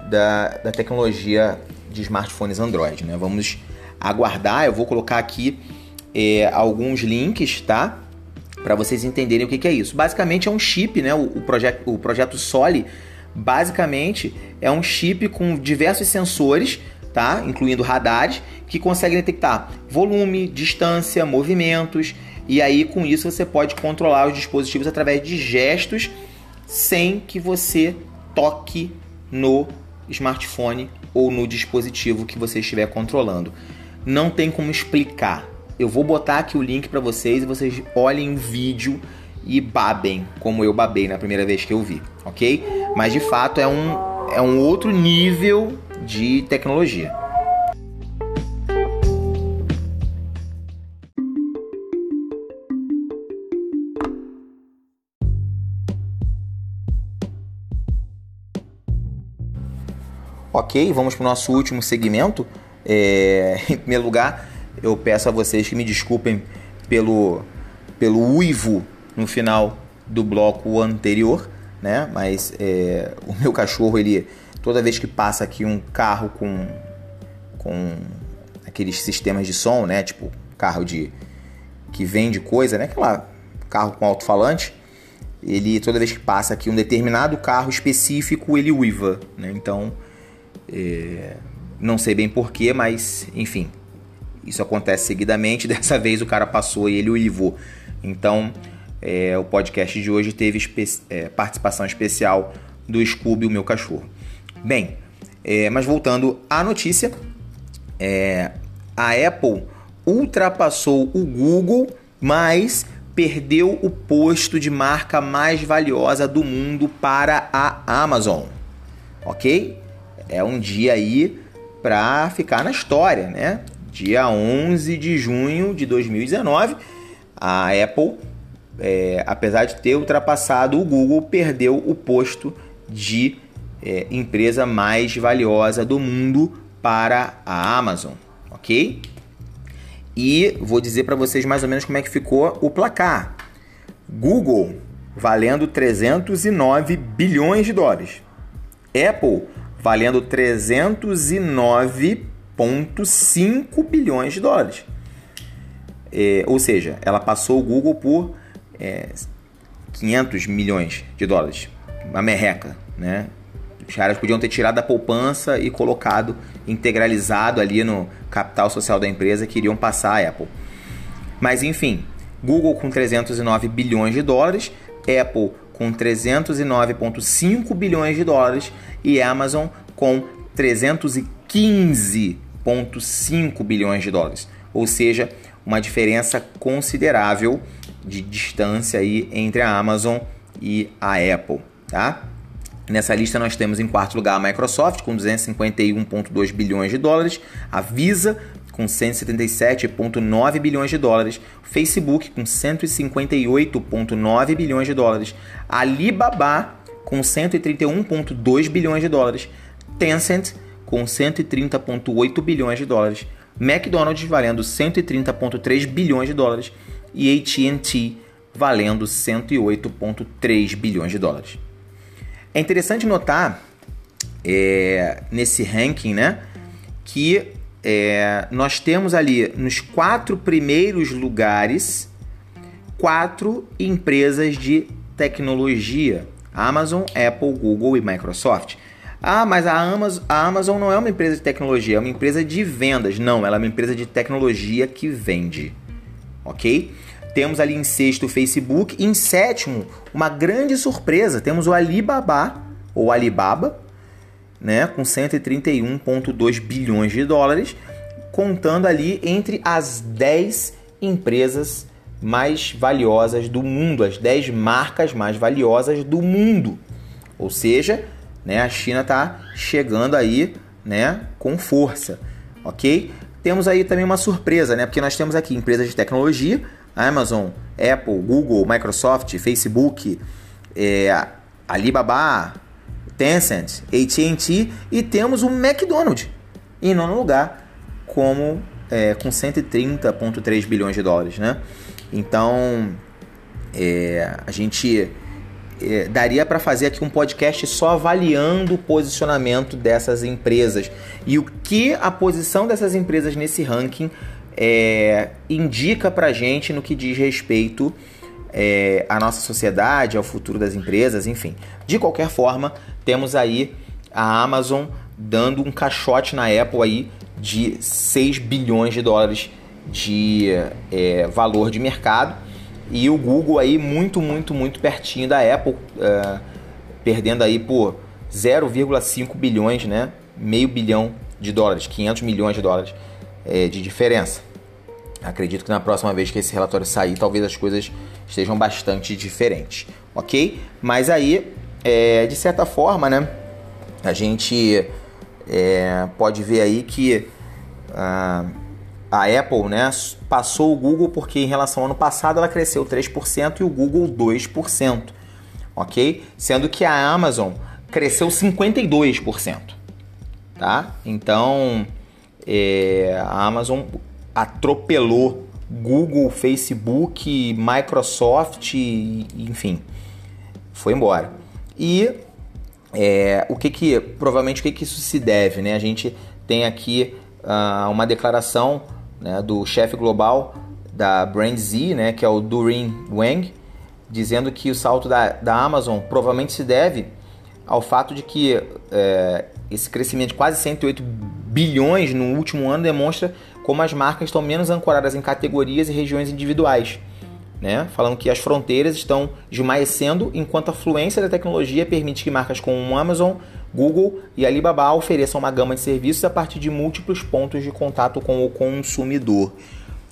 da, da tecnologia de smartphones Android. Né? Vamos aguardar, eu vou colocar aqui é, alguns links, tá? Para vocês entenderem o que, que, é isso. Basicamente é um chip, né? O, o, projeto, o projeto Soli basicamente é um chip com diversos sensores, tá? Incluindo radares, que conseguem detectar volume, distância, movimentos, e aí com isso você pode controlar os dispositivos através de gestos sem que você toque no smartphone ou no dispositivo que você estiver controlando. Não tem como explicar. Eu vou botar aqui o link para vocês e vocês olhem o vídeo e babem, como eu babei na primeira vez que eu vi, ok? Mas de fato é um, é um outro nível de tecnologia. Ok, vamos para o nosso último segmento. É, em primeiro lugar, eu peço a vocês que me desculpem pelo, pelo uivo no final do bloco anterior, né? Mas é, o meu cachorro, ele toda vez que passa aqui um carro com, com aqueles sistemas de som, né? Tipo carro de que vende coisa, né? Aquela carro com alto-falante, ele toda vez que passa aqui um determinado carro específico, ele uiva, né? Então é, não sei bem porquê, mas enfim, isso acontece seguidamente. Dessa vez o cara passou e ele uivou. Então é, o podcast de hoje teve espe é, participação especial do Scooby, o meu cachorro. Bem, é, mas voltando à notícia, é, a Apple ultrapassou o Google, mas perdeu o posto de marca mais valiosa do mundo para a Amazon. Ok? é um dia aí para ficar na história, né? Dia 11 de junho de 2019, a Apple, é, apesar de ter ultrapassado o Google, perdeu o posto de é, empresa mais valiosa do mundo para a Amazon, ok? E vou dizer para vocês mais ou menos como é que ficou o placar. Google valendo 309 bilhões de dólares. Apple valendo 309,5 bilhões de dólares. É, ou seja, ela passou o Google por é, 500 milhões de dólares. Uma merreca, né? Os caras podiam ter tirado da poupança e colocado integralizado ali no capital social da empresa que iriam passar a Apple. Mas enfim, Google com 309 bilhões de dólares, Apple com 309,5 bilhões de dólares e Amazon com 315,5 bilhões de dólares. Ou seja, uma diferença considerável de distância aí entre a Amazon e a Apple, tá? Nessa lista nós temos em quarto lugar a Microsoft com 251,2 bilhões de dólares, a Visa com 177,9 bilhões de dólares, Facebook com 158,9 bilhões de dólares, Alibaba com 131,2 bilhões de dólares, Tencent com 130,8 bilhões de dólares, McDonald's valendo 130,3 bilhões de dólares e AT&T valendo 108,3 bilhões de dólares. É interessante notar é, nesse ranking, né, que é, nós temos ali nos quatro primeiros lugares quatro empresas de tecnologia: Amazon, Apple, Google e Microsoft. Ah, mas a Amazon, a Amazon não é uma empresa de tecnologia, é uma empresa de vendas. Não, ela é uma empresa de tecnologia que vende. Ok? Temos ali em sexto o Facebook. Em sétimo, uma grande surpresa, temos o Alibaba, ou Alibaba, né, com 131,2 bilhões de dólares, contando ali entre as 10 empresas mais valiosas do mundo, as 10 marcas mais valiosas do mundo. Ou seja, né, a China está chegando aí né, com força, ok? Temos aí também uma surpresa, né, porque nós temos aqui empresas de tecnologia, Amazon, Apple, Google, Microsoft, Facebook, é, Alibaba, Tencent, AT&T e temos o McDonald's em nono lugar como é, com 130,3 bilhões de dólares, né? Então é, a gente é, daria para fazer aqui um podcast só avaliando o posicionamento dessas empresas e o que a posição dessas empresas nesse ranking é, indica para gente no que diz respeito é, à nossa sociedade, ao futuro das empresas, enfim. De qualquer forma, temos aí a Amazon dando um caixote na Apple aí de 6 bilhões de dólares de é, valor de mercado e o Google aí muito, muito, muito pertinho da Apple, é, perdendo aí por 0,5 bilhões, né? Meio bilhão de dólares, 500 milhões de dólares é, de diferença. Acredito que na próxima vez que esse relatório sair, talvez as coisas estejam bastante diferentes, ok? Mas aí, é, de certa forma, né? A gente é, pode ver aí que ah, a Apple né, passou o Google porque em relação ao ano passado ela cresceu 3% e o Google 2%, ok? Sendo que a Amazon cresceu 52%, tá? Então é, a Amazon atropelou Google, Facebook, Microsoft, enfim, foi embora. E é, o que que, provavelmente, o que que isso se deve, né? A gente tem aqui uh, uma declaração né, do chefe global da Brand Z, né, que é o Durin Wang, dizendo que o salto da, da Amazon provavelmente se deve ao fato de que é, esse crescimento de quase 108 bilhões no último ano demonstra como as marcas estão menos ancoradas em categorias e regiões individuais né? falando que as fronteiras estão esmaecendo enquanto a fluência da tecnologia permite que marcas como Amazon, Google e Alibaba ofereçam uma gama de serviços a partir de múltiplos pontos de contato com o consumidor.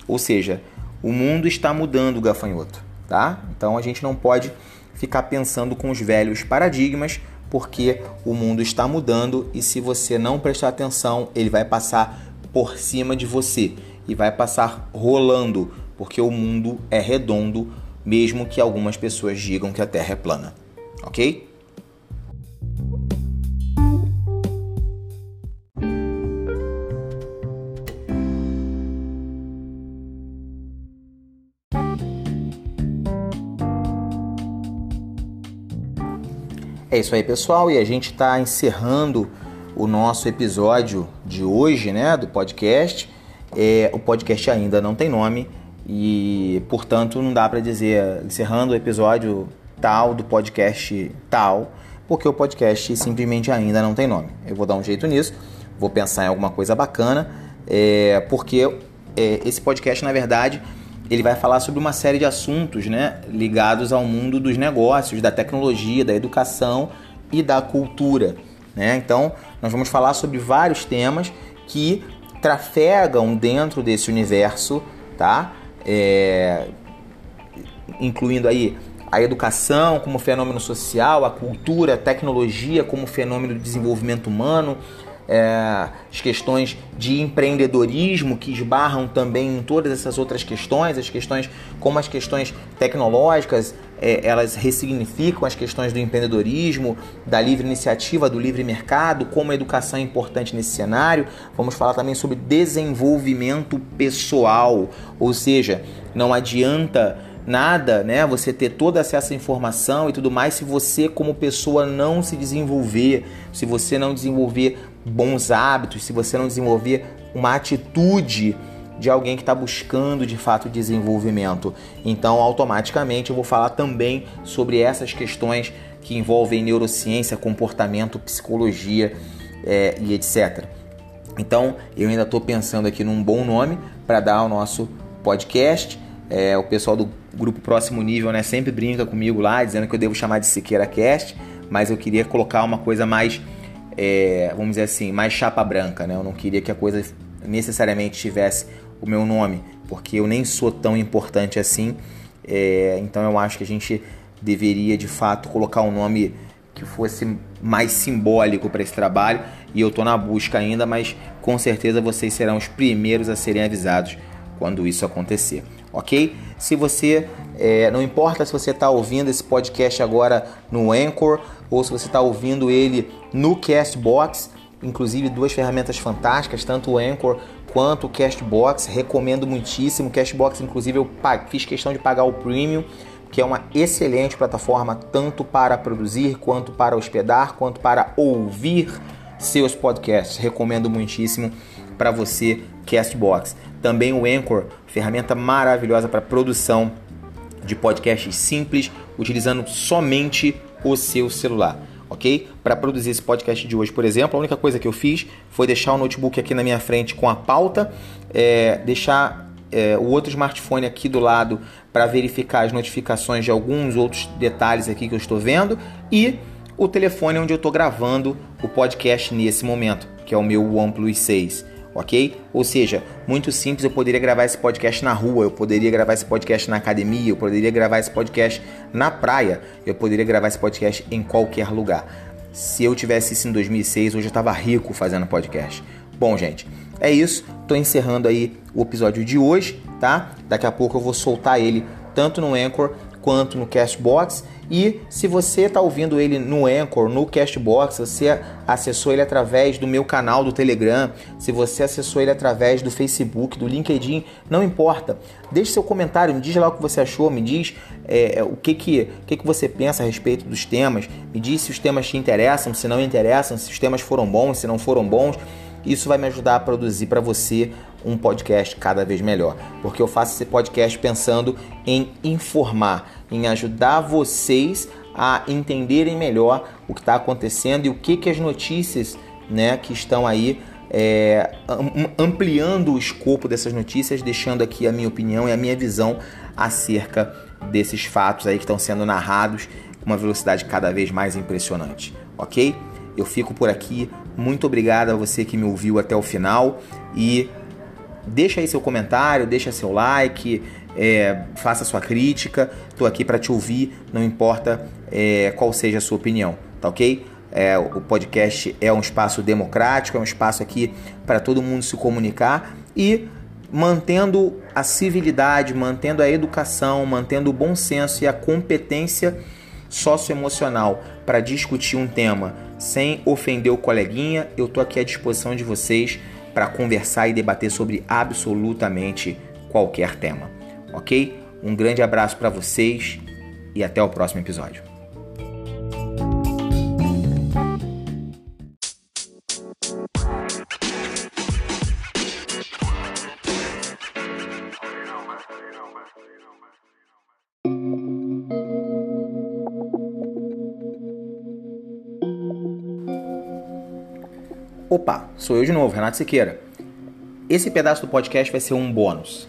Ou seja, o mundo está mudando, gafanhoto, tá? Então a gente não pode ficar pensando com os velhos paradigmas, porque o mundo está mudando e se você não prestar atenção, ele vai passar por cima de você e vai passar rolando porque o mundo é redondo, mesmo que algumas pessoas digam que a Terra é plana. Ok? É isso aí, pessoal, e a gente está encerrando o nosso episódio de hoje, né, do podcast. É, o podcast ainda não tem nome, e, portanto, não dá para dizer encerrando o episódio tal do podcast tal, porque o podcast simplesmente ainda não tem nome. Eu vou dar um jeito nisso, vou pensar em alguma coisa bacana, é, porque é, esse podcast, na verdade, ele vai falar sobre uma série de assuntos né, ligados ao mundo dos negócios, da tecnologia, da educação e da cultura. Né? Então, nós vamos falar sobre vários temas que trafegam dentro desse universo, tá? é, incluindo aí a educação como fenômeno social, a cultura, a tecnologia como fenômeno de desenvolvimento humano, é, as questões de empreendedorismo que esbarram também em todas essas outras questões, as questões como as questões tecnológicas, é, elas ressignificam as questões do empreendedorismo, da livre iniciativa, do livre mercado, como a educação é importante nesse cenário. Vamos falar também sobre desenvolvimento pessoal, ou seja, não adianta nada, né? Você ter todo acesso à informação e tudo mais se você como pessoa não se desenvolver, se você não desenvolver bons hábitos, se você não desenvolver uma atitude de alguém que está buscando de fato desenvolvimento. Então, automaticamente, eu vou falar também sobre essas questões que envolvem neurociência, comportamento, psicologia é, e etc. Então, eu ainda estou pensando aqui num bom nome para dar ao nosso podcast. É, o pessoal do grupo Próximo Nível né, sempre brinca comigo lá, dizendo que eu devo chamar de Siqueira Cast, mas eu queria colocar uma coisa mais, é, vamos dizer assim, mais chapa branca. Né? Eu não queria que a coisa necessariamente tivesse o meu nome, porque eu nem sou tão importante assim. É, então eu acho que a gente deveria de fato colocar um nome que fosse mais simbólico para esse trabalho. E eu estou na busca ainda, mas com certeza vocês serão os primeiros a serem avisados quando isso acontecer, ok? Se você, é, não importa se você está ouvindo esse podcast agora no Anchor ou se você está ouvindo ele no Castbox, inclusive duas ferramentas fantásticas, tanto o Anchor quanto o Cashbox. Recomendo muitíssimo. O Cashbox, inclusive, eu fiz questão de pagar o premium, que é uma excelente plataforma tanto para produzir, quanto para hospedar, quanto para ouvir seus podcasts. Recomendo muitíssimo para você Castbox. Também o Anchor, ferramenta maravilhosa para produção de podcasts simples, utilizando somente o seu celular ok? Para produzir esse podcast de hoje, por exemplo, a única coisa que eu fiz foi deixar o notebook aqui na minha frente com a pauta, é, deixar é, o outro smartphone aqui do lado para verificar as notificações de alguns outros detalhes aqui que eu estou vendo e o telefone onde eu estou gravando o podcast nesse momento, que é o meu OnePlus 6 ok? Ou seja, muito simples, eu poderia gravar esse podcast na rua, eu poderia gravar esse podcast na academia, eu poderia gravar esse podcast na praia, eu poderia gravar esse podcast em qualquer lugar. Se eu tivesse isso em 2006, hoje eu estava rico fazendo podcast. Bom, gente, é isso. Estou encerrando aí o episódio de hoje, tá? Daqui a pouco eu vou soltar ele tanto no Anchor quanto no Castbox. E se você está ouvindo ele no Anchor, no Castbox, você acessou ele através do meu canal do Telegram, se você acessou ele através do Facebook, do LinkedIn, não importa. Deixe seu comentário, me diz lá o que você achou, me diz é, é o que, que, que, que você pensa a respeito dos temas, me diz se os temas te interessam, se não interessam, se os temas foram bons, se não foram bons. Isso vai me ajudar a produzir para você um podcast cada vez melhor, porque eu faço esse podcast pensando em informar, em ajudar vocês a entenderem melhor o que está acontecendo e o que, que as notícias né, que estão aí é, ampliando o escopo dessas notícias, deixando aqui a minha opinião e a minha visão acerca desses fatos aí que estão sendo narrados com uma velocidade cada vez mais impressionante, ok? Eu fico por aqui. Muito obrigado a você que me ouviu até o final e deixa aí seu comentário, deixa seu like, é, faça sua crítica. Estou aqui para te ouvir, não importa é, qual seja a sua opinião, tá ok? É, o podcast é um espaço democrático, é um espaço aqui para todo mundo se comunicar e mantendo a civilidade, mantendo a educação, mantendo o bom senso e a competência socioemocional para discutir um tema sem ofender o coleguinha. Eu estou aqui à disposição de vocês para conversar e debater sobre absolutamente qualquer tema, ok? Um grande abraço para vocês e até o próximo episódio. Sou eu de novo, Renato Siqueira. Esse pedaço do podcast vai ser um bônus.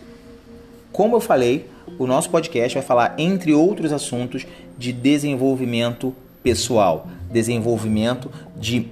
Como eu falei, o nosso podcast vai falar, entre outros assuntos, de desenvolvimento pessoal, desenvolvimento de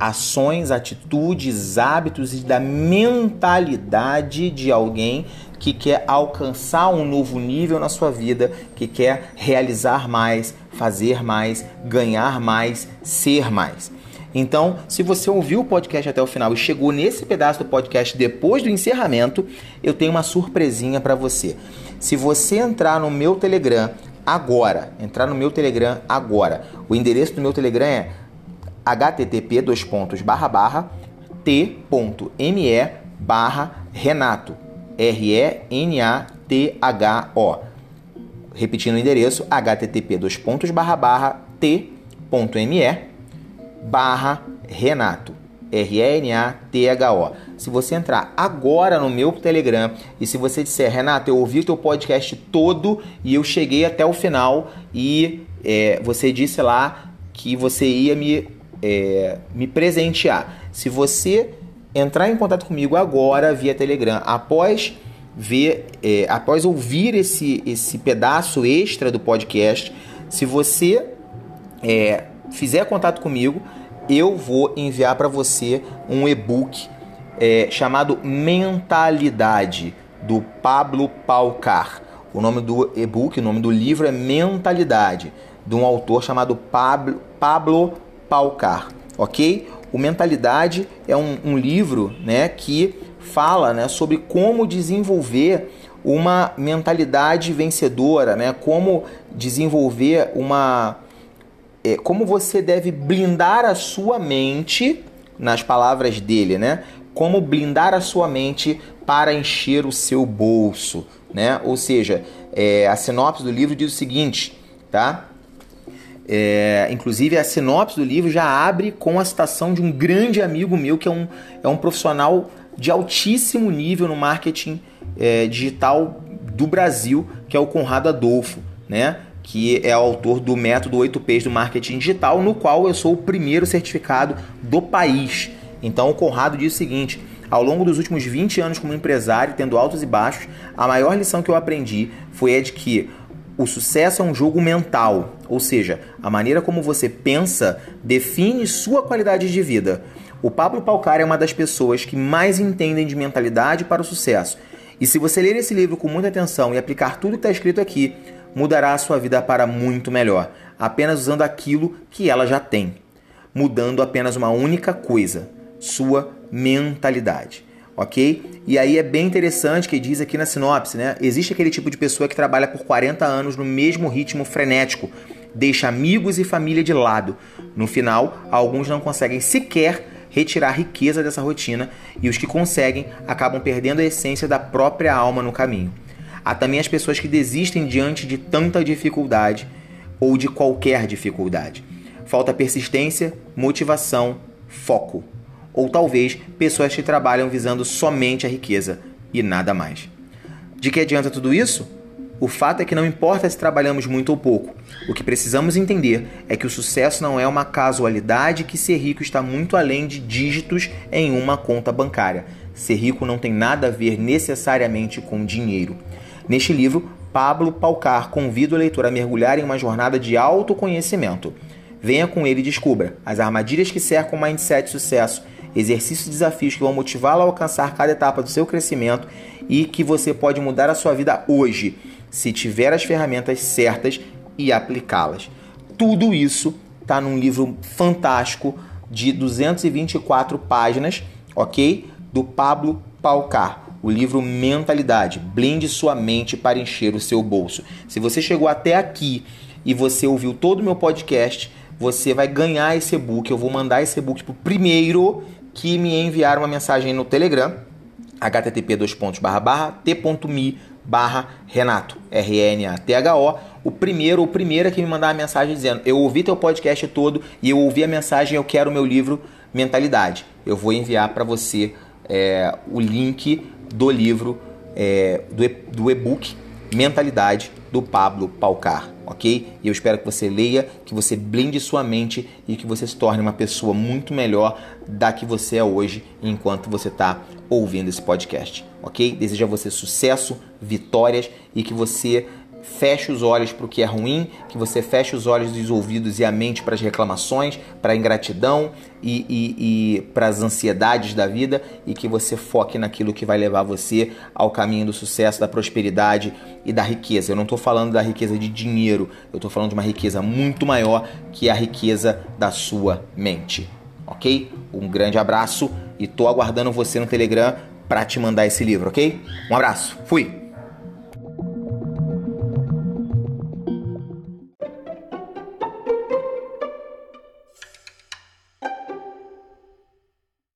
ações, atitudes, hábitos e da mentalidade de alguém que quer alcançar um novo nível na sua vida, que quer realizar mais, fazer mais, ganhar mais, ser mais. Então, se você ouviu o podcast até o final e chegou nesse pedaço do podcast depois do encerramento, eu tenho uma surpresinha para você. Se você entrar no meu Telegram agora, entrar no meu Telegram agora, o endereço do meu Telegram é http t.me barra Renato R-E-N-A-T-H-O repetindo o endereço http t.me barra Renato. R-E-N-A-T-H-O. Se você entrar agora no meu Telegram e se você disser, Renato, eu ouvi o teu podcast todo e eu cheguei até o final e é, você disse lá que você ia me, é, me presentear. Se você entrar em contato comigo agora via Telegram, após ver, é, após ouvir esse, esse pedaço extra do podcast, se você é, fizer contato comigo, eu vou enviar para você um e-book é, chamado Mentalidade, do Pablo Palcar. O nome do e-book, o nome do livro é Mentalidade, de um autor chamado Pablo, Pablo Palcar, ok? O Mentalidade é um, um livro né, que fala né, sobre como desenvolver uma mentalidade vencedora, né, como desenvolver uma é, como você deve blindar a sua mente, nas palavras dele, né? Como blindar a sua mente para encher o seu bolso, né? Ou seja, é, a sinopse do livro diz o seguinte, tá? É, inclusive a sinopse do livro já abre com a citação de um grande amigo meu que é um, é um profissional de altíssimo nível no marketing é, digital do Brasil, que é o Conrado Adolfo, né? Que é o autor do método 8Ps do marketing digital, no qual eu sou o primeiro certificado do país. Então o Conrado diz o seguinte: ao longo dos últimos 20 anos como empresário, tendo altos e baixos, a maior lição que eu aprendi foi a de que o sucesso é um jogo mental, ou seja, a maneira como você pensa define sua qualidade de vida. O Pablo Palcar é uma das pessoas que mais entendem de mentalidade para o sucesso. E se você ler esse livro com muita atenção e aplicar tudo que está escrito aqui, mudará a sua vida para muito melhor, apenas usando aquilo que ela já tem, mudando apenas uma única coisa: sua mentalidade ok? E aí é bem interessante que diz aqui na sinopse, né? Existe aquele tipo de pessoa que trabalha por 40 anos no mesmo ritmo frenético, deixa amigos e família de lado. No final, alguns não conseguem sequer retirar a riqueza dessa rotina e os que conseguem acabam perdendo a essência da própria alma no caminho. Há também as pessoas que desistem diante de tanta dificuldade ou de qualquer dificuldade. Falta persistência, motivação, foco ou talvez pessoas que trabalham visando somente a riqueza e nada mais. De que adianta tudo isso? O fato é que não importa se trabalhamos muito ou pouco. O que precisamos entender é que o sucesso não é uma casualidade que ser rico está muito além de dígitos em uma conta bancária. Ser rico não tem nada a ver necessariamente com dinheiro. Neste livro, Pablo Palcar convida o leitor a mergulhar em uma jornada de autoconhecimento. Venha com ele e descubra as armadilhas que cercam o mindset sucesso exercícios e desafios que vão motivá-lo a alcançar cada etapa do seu crescimento e que você pode mudar a sua vida hoje, se tiver as ferramentas certas e aplicá-las. Tudo isso está num livro fantástico de 224 páginas, ok? Do Pablo Palcar. O livro Mentalidade. Blinde sua mente para encher o seu bolso. Se você chegou até aqui e você ouviu todo o meu podcast, você vai ganhar esse e-book. Eu vou mandar esse e-book pro primeiro que me enviaram uma mensagem no Telegram, http t.me barra Renato, R-N-A-T-H-O, o primeiro primeira que me mandar a mensagem dizendo eu ouvi teu podcast todo e eu ouvi a mensagem eu quero o meu livro Mentalidade. Eu vou enviar para você é, o link do livro, é, do e-book Mentalidade do Pablo Palcar, ok? E eu espero que você leia, que você blinde sua mente e que você se torne uma pessoa muito melhor da que você é hoje enquanto você está ouvindo esse podcast, ok? Desejo a você sucesso, vitórias e que você feche os olhos para o que é ruim, que você feche os olhos dos ouvidos e a mente para as reclamações, para a ingratidão e, e, e para as ansiedades da vida e que você foque naquilo que vai levar você ao caminho do sucesso, da prosperidade e da riqueza. Eu não estou falando da riqueza de dinheiro, eu estou falando de uma riqueza muito maior que a riqueza da sua mente. Ok? Um grande abraço e estou aguardando você no Telegram para te mandar esse livro, ok? Um abraço, fui!